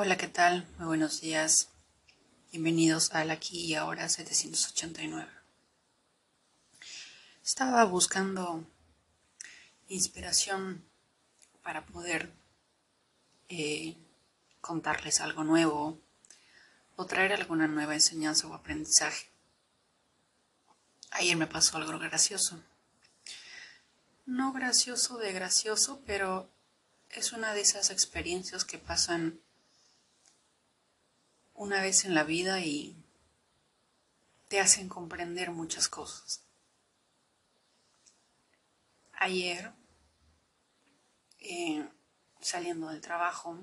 Hola, ¿qué tal? Muy buenos días. Bienvenidos al aquí y ahora 789. Estaba buscando inspiración para poder eh, contarles algo nuevo o traer alguna nueva enseñanza o aprendizaje. Ayer me pasó algo gracioso. No gracioso de gracioso, pero es una de esas experiencias que pasan una vez en la vida y te hacen comprender muchas cosas. Ayer, eh, saliendo del trabajo,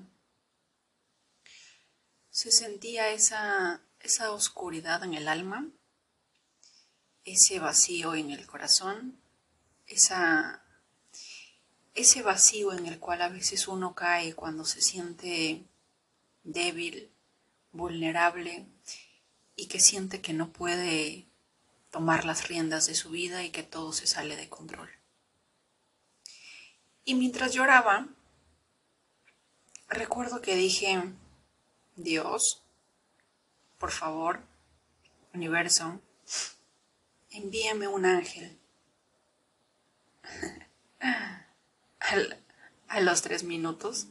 se sentía esa, esa oscuridad en el alma, ese vacío en el corazón, esa, ese vacío en el cual a veces uno cae cuando se siente débil, vulnerable y que siente que no puede tomar las riendas de su vida y que todo se sale de control. Y mientras lloraba, recuerdo que dije, Dios, por favor, universo, envíame un ángel. a los tres minutos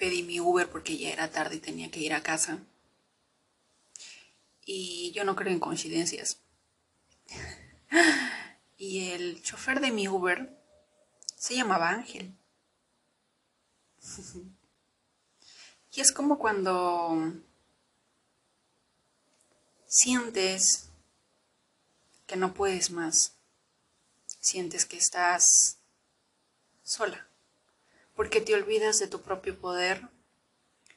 pedí mi Uber porque ya era tarde y tenía que ir a casa. Y yo no creo en coincidencias. y el chofer de mi Uber se llamaba Ángel. y es como cuando sientes que no puedes más, sientes que estás sola porque te olvidas de tu propio poder,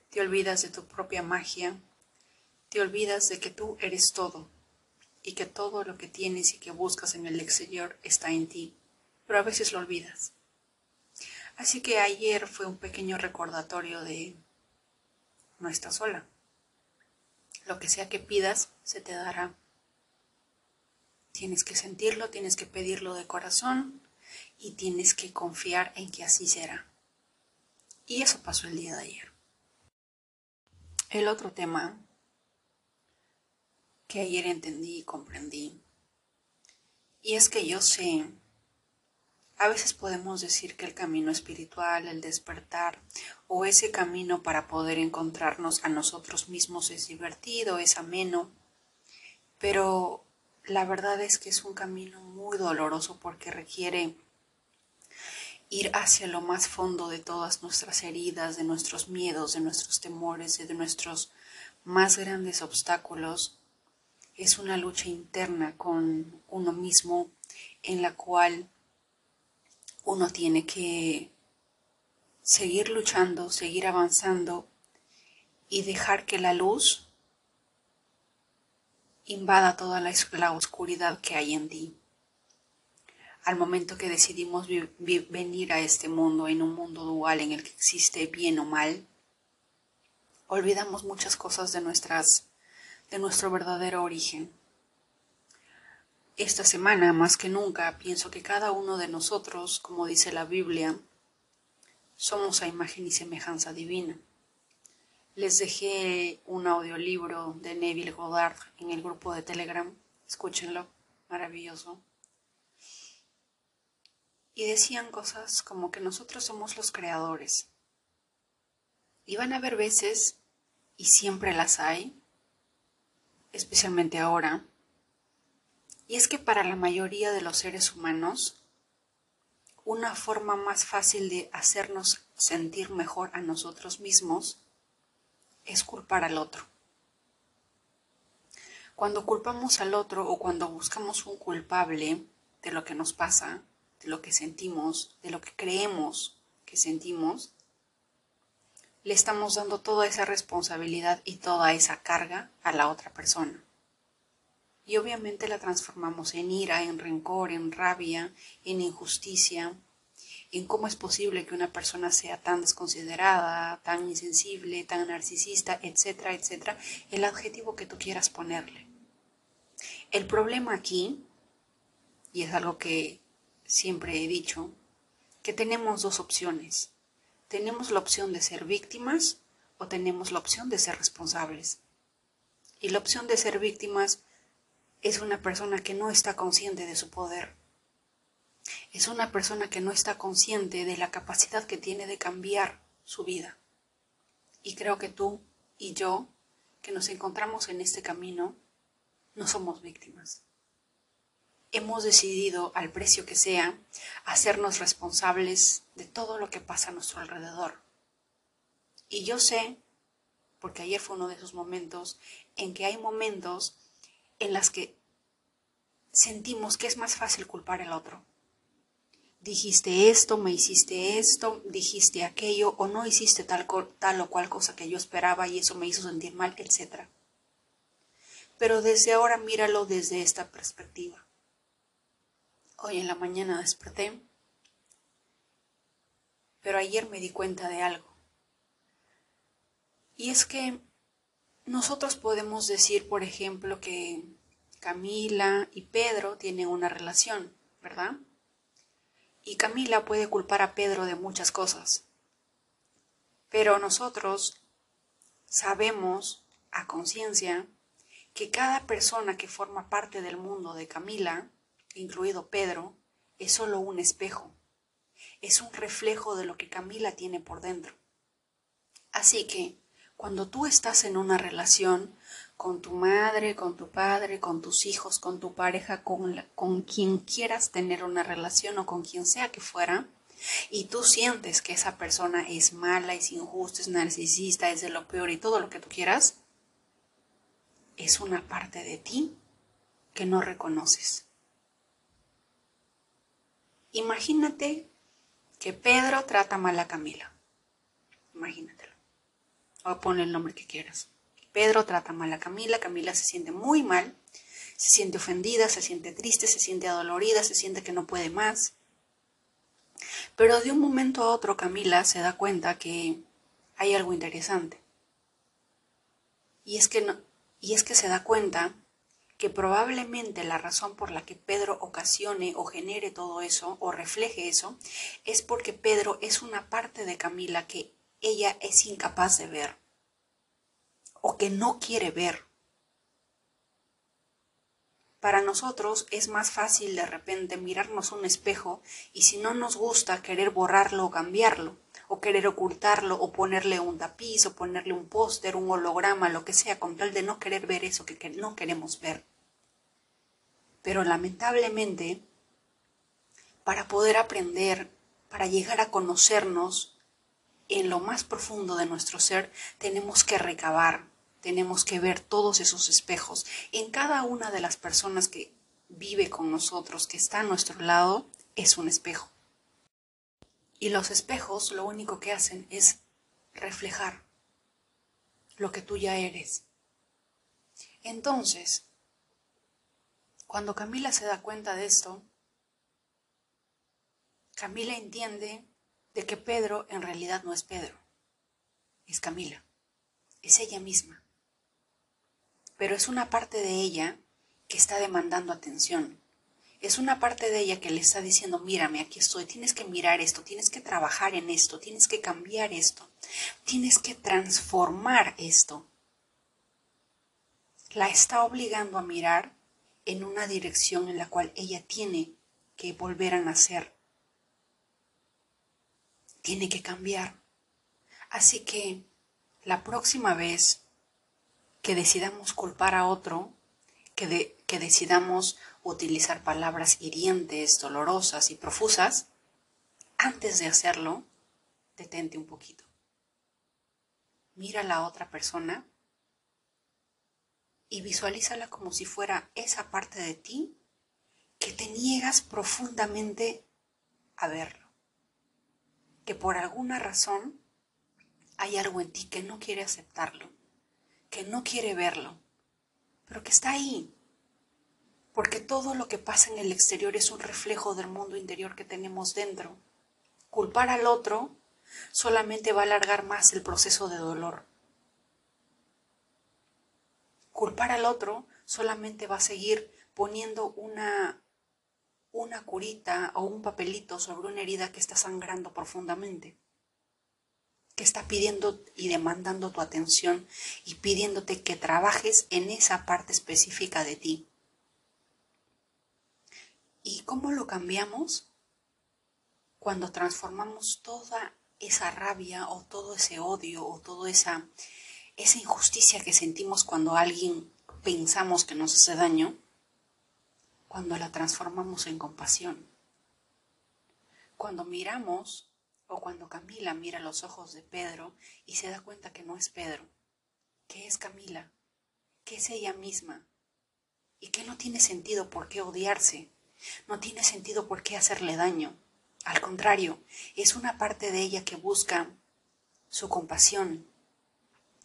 te olvidas de tu propia magia, te olvidas de que tú eres todo y que todo lo que tienes y que buscas en el exterior está en ti, pero a veces lo olvidas. Así que ayer fue un pequeño recordatorio de no estás sola. Lo que sea que pidas, se te dará. Tienes que sentirlo, tienes que pedirlo de corazón y tienes que confiar en que así será. Y eso pasó el día de ayer. El otro tema que ayer entendí y comprendí, y es que yo sé, a veces podemos decir que el camino espiritual, el despertar, o ese camino para poder encontrarnos a nosotros mismos es divertido, es ameno, pero la verdad es que es un camino muy doloroso porque requiere ir hacia lo más fondo de todas nuestras heridas, de nuestros miedos, de nuestros temores de nuestros más grandes obstáculos, es una lucha interna con uno mismo en la cual uno tiene que seguir luchando, seguir avanzando y dejar que la luz invada toda la, oscuridad que hay en ti al momento que decidimos venir a este mundo, en un mundo dual en el que existe bien o mal, olvidamos muchas cosas de, nuestras, de nuestro verdadero origen. Esta semana, más que nunca, pienso que cada uno de nosotros, como dice la Biblia, somos a imagen y semejanza divina. Les dejé un audiolibro de Neville Goddard en el grupo de Telegram. Escúchenlo, maravilloso y decían cosas como que nosotros somos los creadores. Y van a haber veces, y siempre las hay, especialmente ahora, y es que para la mayoría de los seres humanos, una forma más fácil de hacernos sentir mejor a nosotros mismos es culpar al otro. Cuando culpamos al otro o cuando buscamos un culpable de lo que nos pasa, de lo que sentimos, de lo que creemos que sentimos, le estamos dando toda esa responsabilidad y toda esa carga a la otra persona. Y obviamente la transformamos en ira, en rencor, en rabia, en injusticia, en cómo es posible que una persona sea tan desconsiderada, tan insensible, tan narcisista, etcétera, etcétera, el adjetivo que tú quieras ponerle. El problema aquí, y es algo que siempre he dicho que tenemos dos opciones. tenemos la opción de ser víctimas o tenemos la opción de ser responsables. Y la opción de ser víctimas es una persona que no está consciente de su poder. Es una persona que no está consciente de la capacidad que tiene de cambiar su vida. Y creo que tú y yo, que nos encontramos en este camino, no somos víctimas. Hemos decidido, al precio que sea, hacernos responsables de todo lo que pasa a nuestro alrededor. Y yo sé, porque ayer fue uno de esos momentos, en que hay momentos en las que sentimos que es más fácil culpar al otro. Dijiste esto, me hiciste esto, dijiste aquello o no hiciste tal, tal o cual cosa que yo esperaba y eso me hizo sentir mal, etc. Pero desde ahora míralo desde esta perspectiva. Hoy en la mañana desperté, pero ayer me di cuenta de algo. Y es que nosotros podemos decir, por ejemplo, que Camila y Pedro tienen una relación, ¿verdad? Y Camila puede culpar a Pedro de muchas cosas. Pero nosotros sabemos a conciencia que cada persona que forma parte del mundo de Camila, incluido Pedro, es solo un espejo, es un reflejo de lo que Camila tiene por dentro. Así que cuando tú estás en una relación con tu madre, con tu padre, con tus hijos, con tu pareja, con, con quien quieras tener una relación o con quien sea que fuera, y tú sientes que esa persona es mala, es injusta, es narcisista, es de lo peor y todo lo que tú quieras, es una parte de ti que no reconoces. Imagínate que Pedro trata mal a Camila. Imagínatelo o ponle el nombre que quieras. Pedro trata mal a Camila, Camila se siente muy mal, se siente ofendida, se siente triste, se siente adolorida, se siente que no puede más. Pero de un momento a otro Camila se da cuenta que hay algo interesante. Y es que no, y es que se da cuenta que probablemente la razón por la que Pedro ocasione o genere todo eso o refleje eso es porque Pedro es una parte de Camila que ella es incapaz de ver o que no quiere ver. Para nosotros es más fácil de repente mirarnos un espejo y si no nos gusta querer borrarlo o cambiarlo, o querer ocultarlo o ponerle un tapiz o ponerle un póster, un holograma, lo que sea, con tal de no querer ver eso que no queremos ver. Pero lamentablemente, para poder aprender, para llegar a conocernos, en lo más profundo de nuestro ser tenemos que recabar, tenemos que ver todos esos espejos. En cada una de las personas que vive con nosotros, que está a nuestro lado, es un espejo. Y los espejos lo único que hacen es reflejar lo que tú ya eres. Entonces, cuando Camila se da cuenta de esto, Camila entiende de que Pedro en realidad no es Pedro, es Camila, es ella misma. Pero es una parte de ella que está demandando atención. Es una parte de ella que le está diciendo, mírame, aquí estoy, tienes que mirar esto, tienes que trabajar en esto, tienes que cambiar esto, tienes que transformar esto. La está obligando a mirar en una dirección en la cual ella tiene que volver a nacer tiene que cambiar. Así que la próxima vez que decidamos culpar a otro, que, que decidamos utilizar palabras hirientes, dolorosas y profusas, antes de hacerlo, detente un poquito. Mira a la otra persona y visualízala como si fuera esa parte de ti que te niegas profundamente a ver que por alguna razón hay algo en ti que no quiere aceptarlo, que no quiere verlo, pero que está ahí. Porque todo lo que pasa en el exterior es un reflejo del mundo interior que tenemos dentro. Culpar al otro solamente va a alargar más el proceso de dolor. Culpar al otro solamente va a seguir poniendo una una curita o un papelito sobre una herida que está sangrando profundamente. que está pidiendo y demandando tu atención y pidiéndote que trabajes en esa parte específica de ti. ¿Y cómo lo cambiamos? Cuando transformamos toda esa rabia o todo ese odio o toda esa, esa injusticia que sentimos cuando alguien pensamos que nos hace daño, cuando la transformamos en compasión. Cuando miramos o cuando Camila mira los ojos de Pedro y se da cuenta que no es Pedro, que es Camila, que es ella misma y que no tiene sentido por qué odiarse, no tiene sentido por qué hacerle daño. Al contrario, es una parte de ella que busca su compasión,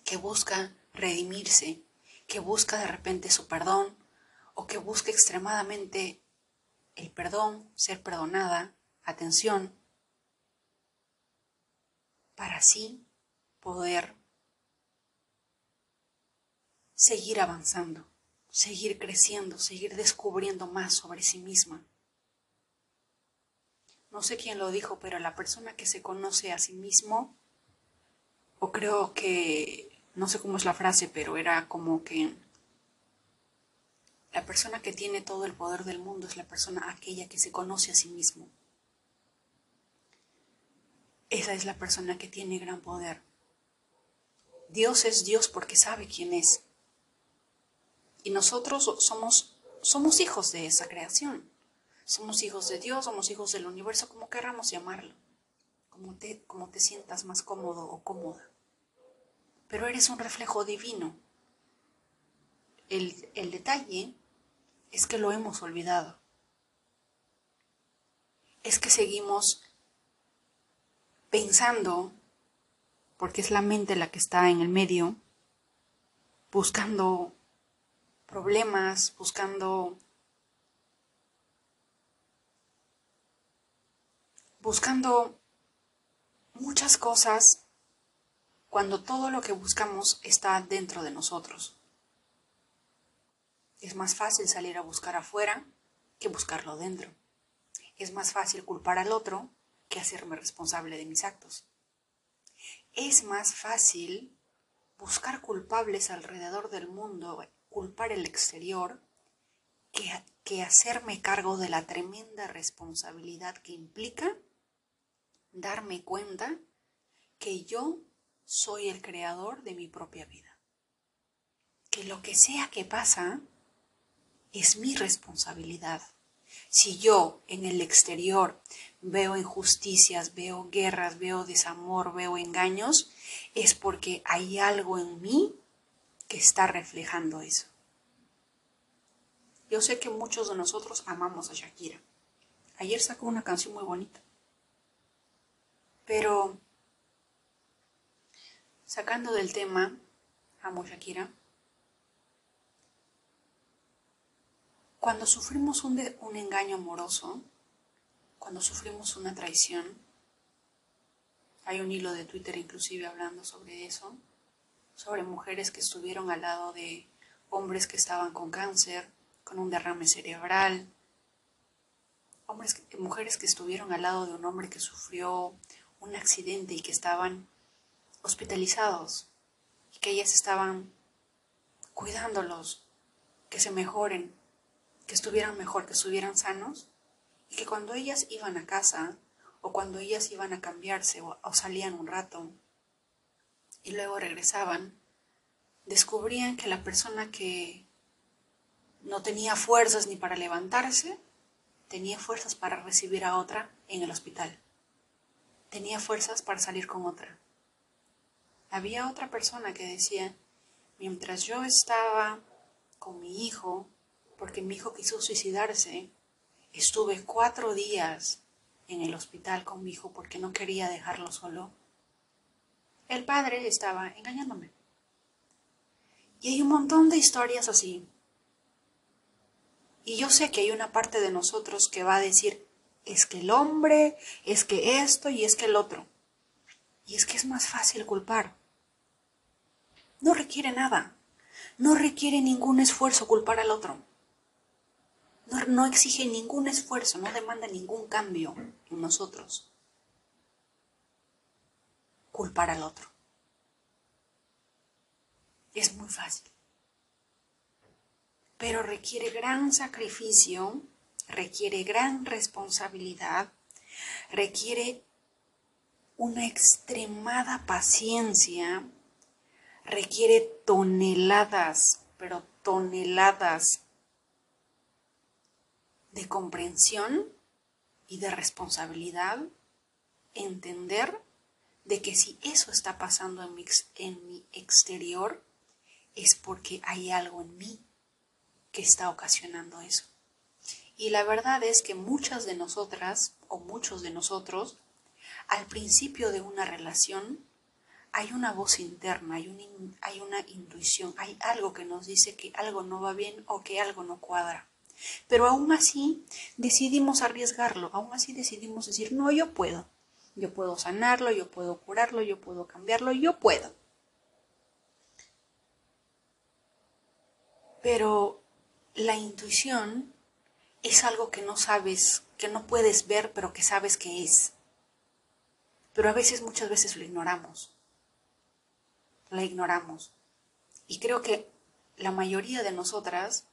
que busca redimirse, que busca de repente su perdón o que busca extremadamente el perdón, ser perdonada, atención, para así poder seguir avanzando, seguir creciendo, seguir descubriendo más sobre sí misma. No sé quién lo dijo, pero la persona que se conoce a sí mismo, o creo que, no sé cómo es la frase, pero era como que la persona que tiene todo el poder del mundo es la persona aquella que se conoce a sí mismo. Esa es la persona que tiene gran poder. Dios es Dios porque sabe quién es. Y nosotros somos, somos hijos de esa creación. Somos hijos de Dios, somos hijos del universo, como querramos llamarlo. Como te, como te sientas más cómodo o cómoda. Pero eres un reflejo divino. El, el detalle es que lo hemos olvidado. Es que seguimos pensando, porque es la mente la que está en el medio, buscando problemas, buscando buscando muchas cosas cuando todo lo que buscamos está dentro de nosotros. Es más fácil salir a buscar afuera que buscarlo dentro. Es más fácil culpar al otro que hacerme responsable de mis actos. Es más fácil buscar culpables alrededor del mundo, culpar el exterior, que, que hacerme cargo de la tremenda responsabilidad que implica darme cuenta que yo soy el creador de mi propia vida. Que lo que sea que pasa es mi responsabilidad. Si yo en el exterior veo injusticias, veo guerras, veo desamor, veo engaños, es porque hay algo en mí que está reflejando eso. Yo sé que muchos de nosotros amamos a Shakira. Ayer sacó una canción muy bonita. Pero, sacando del tema, amo Shakira. Cuando sufrimos un, un engaño amoroso, cuando sufrimos una traición, hay un hilo de Twitter inclusive hablando sobre eso, sobre mujeres que estuvieron al lado de hombres que estaban con cáncer, con un derrame cerebral, hombres, mujeres que estuvieron al lado de un hombre que sufrió un accidente y que estaban hospitalizados y que ellas estaban cuidándolos, que se mejoren, que estuvieran mejor, que estuvieran sanos, y que cuando ellas iban a casa o cuando ellas iban a cambiarse o, salían un rato y luego regresaban, descubrían que la persona que no tenía fuerzas ni para levantarse, tenía fuerzas para recibir a otra en el hospital. Tenía fuerzas para salir con otra. Había otra persona que decía, mientras yo estaba con mi hijo, porque mi hijo quiso suicidarse. Estuve cuatro días en el hospital con mi hijo porque no quería dejarlo solo. El padre estaba engañándome. Y hay un montón de historias así. Y yo sé que hay una parte de nosotros que va a decir, es que el hombre, es que esto y es que el otro. Y es que es más fácil culpar. No requiere nada. No requiere ningún esfuerzo culpar al otro no, exige ningún esfuerzo, no demanda ningún cambio en nosotros. culpar al otro. Es muy fácil. Pero requiere gran sacrificio, requiere gran responsabilidad, requiere una extremada paciencia, requiere toneladas, pero toneladas de comprensión y de responsabilidad, entender de que si eso está pasando en mi, en mi exterior, es porque hay algo en mí que está ocasionando eso. Y la verdad es que muchas de nosotras o muchos de nosotros, al principio de una relación, hay una voz interna, hay, hay una intuición, hay algo que nos dice que algo no va bien o que algo no cuadra. Pero aún así decidimos arriesgarlo, aún así decidimos decir, no, yo puedo, yo puedo sanarlo, yo puedo curarlo, yo puedo cambiarlo, yo puedo. Pero la intuición es algo que no sabes, que no puedes ver, pero que sabes que es. Pero a veces, muchas veces lo ignoramos. La ignoramos. Y creo que la mayoría de nosotras,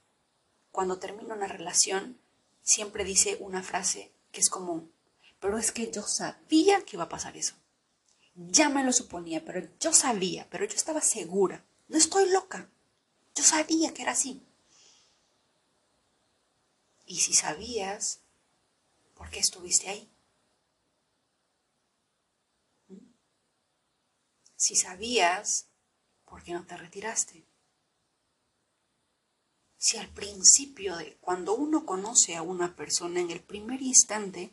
cuando termina una relación, siempre dice una frase que es común. Pero es que yo sabía que iba a pasar eso. Ya me lo suponía, pero yo sabía, pero yo estaba segura. No estoy loca. Yo sabía que era así. Y si sabías, ¿por qué estuviste ahí? Si sabías, ¿por qué no te retiraste? Si al principio de cuando uno conoce a una persona en el primer instante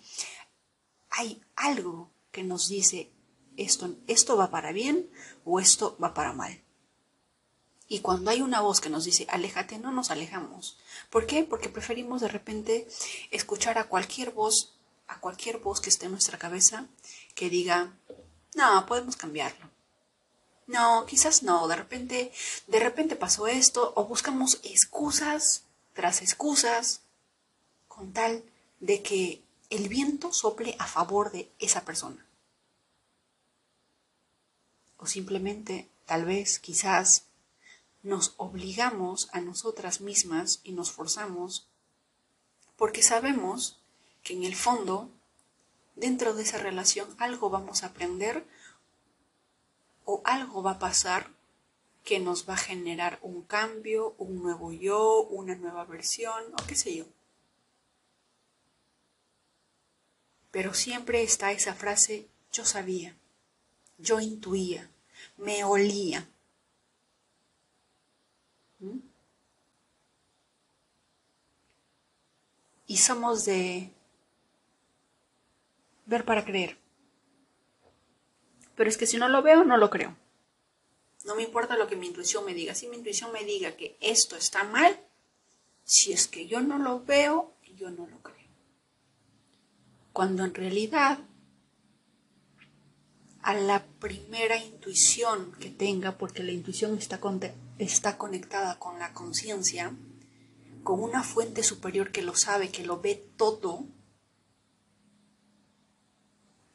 hay algo que nos dice esto, esto va para bien o esto va para mal. Y cuando hay una voz que nos dice, aléjate, no nos alejamos. ¿Por qué? Porque preferimos de repente escuchar a cualquier voz, a cualquier voz que esté en nuestra cabeza, que diga, no, podemos cambiarlo. No, quizás no, de repente, de repente pasó esto, o buscamos excusas tras excusas, con tal de que el viento sople a favor de esa persona. O simplemente, tal vez, quizás, nos obligamos a nosotras mismas y nos forzamos porque sabemos que en el fondo, dentro de esa relación, algo vamos a aprender o algo va a pasar que nos va a generar un cambio, un nuevo yo, una nueva versión o qué sé yo. Pero siempre está esa frase, yo sabía, yo intuía, me olía. Y somos de ver para creer. Pero es que si no lo veo, no lo creo. No me importa lo que mi intuición me diga. Si mi intuición me diga que esto está mal, si es que yo no lo veo, yo no lo creo. Cuando en realidad a la primera intuición que tenga, porque la intuición está, está conectada con la conciencia, con una fuente superior que lo sabe, que lo ve todo,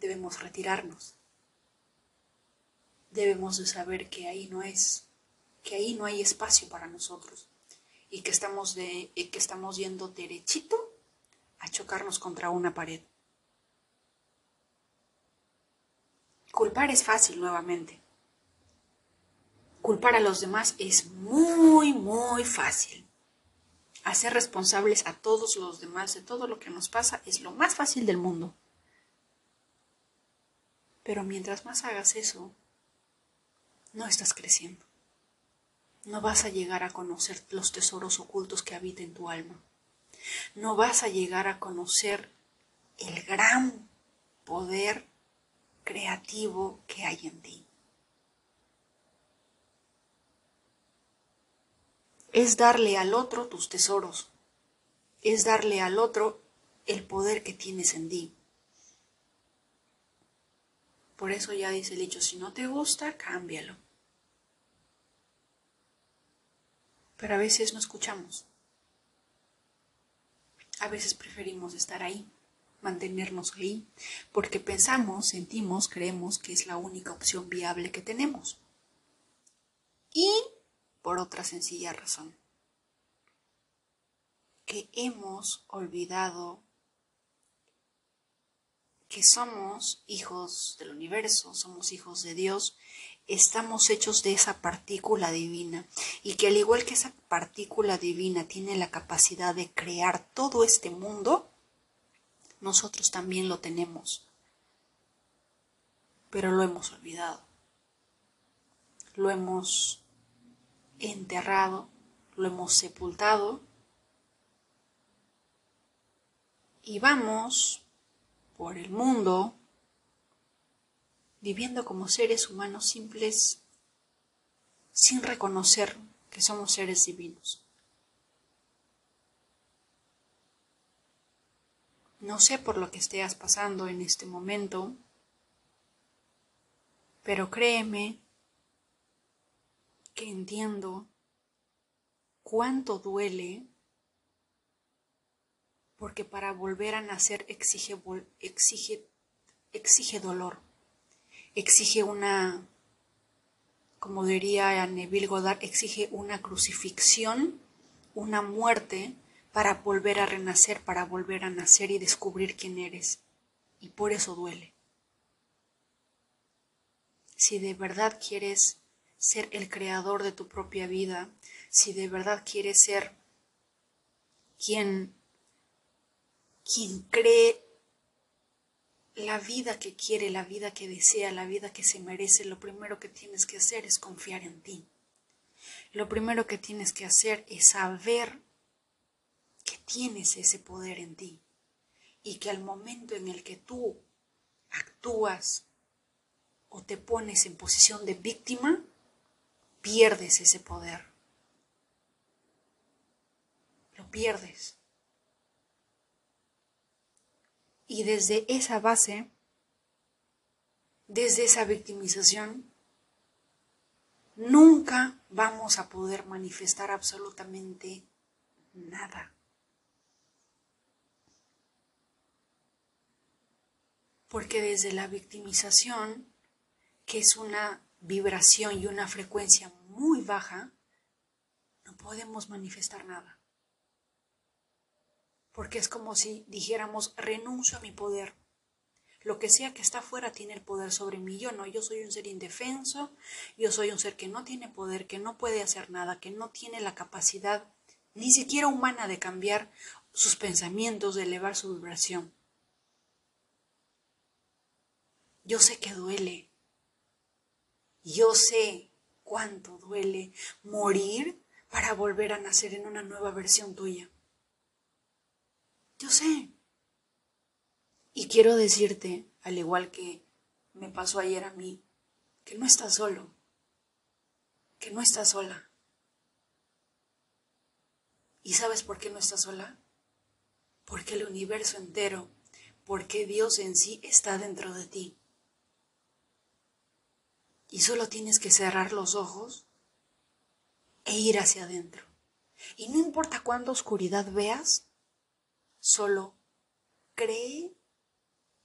debemos retirarnos. Debemos de saber que ahí no es, que ahí no hay espacio para nosotros y que estamos, de, que estamos yendo derechito a chocarnos contra una pared. Culpar es fácil nuevamente. Culpar a los demás es muy, muy fácil. Hacer responsables a todos los demás de todo lo que nos pasa es lo más fácil del mundo. Pero mientras más hagas eso, no estás creciendo. No vas a llegar a conocer los tesoros ocultos que habitan en tu alma. No vas a llegar a conocer el gran poder creativo que hay en ti. Es darle al otro tus tesoros, es darle al otro el poder que tienes en ti. Por eso ya dice el dicho, si no te gusta, cámbialo. Pero a veces no escuchamos. A veces preferimos estar ahí, mantenernos ahí, porque pensamos, sentimos, creemos que es la única opción viable que tenemos. Y por otra sencilla razón, que hemos olvidado que somos hijos del universo, somos hijos de Dios, estamos hechos de esa partícula divina y que al igual que esa partícula divina tiene la capacidad de crear todo este mundo, nosotros también lo tenemos, pero lo hemos olvidado, lo hemos enterrado, lo hemos sepultado y vamos por el mundo viviendo como seres humanos simples sin reconocer que somos seres divinos. No sé por lo que estés pasando en este momento, pero créeme que entiendo cuánto duele, porque para volver a nacer exige, exige, exige dolor, exige una, como diría Neville Goddard, exige una crucifixión, una muerte, para volver a renacer, para volver a nacer y descubrir quién eres. Y por eso duele. Si de verdad quieres ser el creador de tu propia vida, si de verdad quieres ser quien, quien cree la vida que quiere, la vida que desea, la vida que se merece, lo primero que tienes que hacer es confiar en ti. Lo primero que tienes que hacer es saber que tienes ese poder en ti y que al momento en el que tú actúas o te pones en posición de víctima, pierdes ese poder. Lo pierdes. Y desde esa base, desde esa victimización, nunca vamos a poder manifestar absolutamente nada. Porque desde la victimización, que es una vibración y una frecuencia muy baja, no podemos manifestar nada. Porque es como si dijéramos, renuncio a mi poder. Lo que sea que está afuera tiene el poder sobre mí. Yo no, yo soy un ser indefenso, yo soy un ser que no tiene poder, que no puede hacer nada, que no tiene la capacidad ni siquiera humana de cambiar sus pensamientos, de elevar su vibración. Yo sé que duele. Yo sé cuánto duele morir para volver a nacer en una nueva versión tuya. Yo sé. Y quiero decirte, al igual que me pasó ayer a mí, que no estás solo, que no estás sola. ¿Y sabes por qué no estás sola? Porque el universo entero, porque Dios en sí está dentro de ti. Y solo tienes que cerrar los ojos e ir hacia adentro. Y no importa cuánta oscuridad veas, solo cree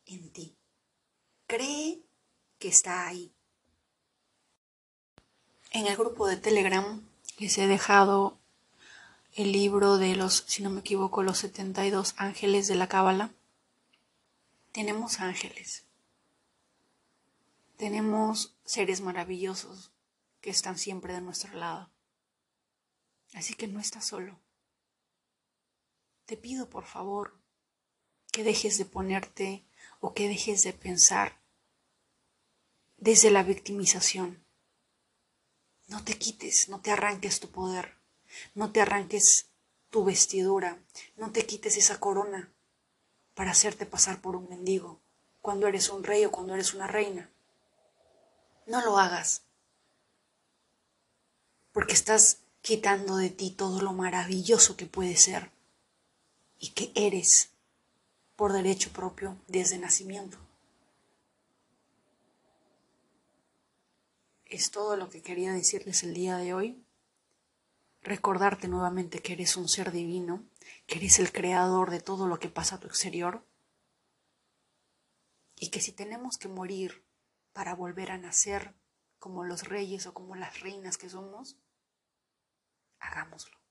en ti. Cree que está ahí. En el grupo de Telegram les he dejado el libro de los, si no me equivoco, los 72 ángeles de la Cábala. Tenemos ángeles. Tenemos seres maravillosos que están siempre de nuestro lado. Así que no estás solo. Te pido por favor que dejes de ponerte o que dejes de pensar desde la victimización. No te quites, no te arranques tu poder, no te arranques tu vestidura, no te quites esa corona para hacerte pasar por un mendigo cuando eres un rey o cuando eres una reina. No lo hagas. Porque estás quitando de ti todo lo maravilloso que puede ser y que eres por derecho propio desde nacimiento. Es todo lo que quería decirles el día de hoy. Recordarte nuevamente que eres un ser divino, que eres el creador de todo lo que pasa a tu exterior Y que si tenemos que morir para volver a nacer como los reyes o como las reinas que somos, hagámoslo.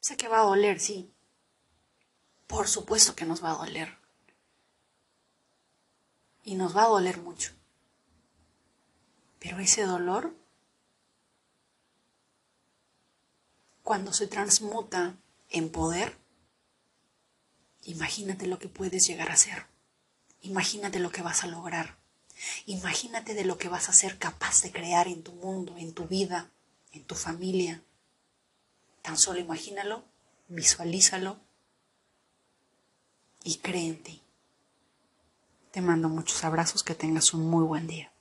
Sé que va a doler, sí. Por supuesto que nos va a doler. Y nos va a doler mucho. Pero ese dolor, cuando se transmuta en poder, imagínate lo que puedes llegar a ser. Imagínate lo que vas a lograr. Imagínate de lo que vas a ser capaz de crear en tu mundo, en tu vida, en tu familia. Tan solo imagínalo, visualízalo y cree en ti. Te mando muchos abrazos, que tengas un muy buen día.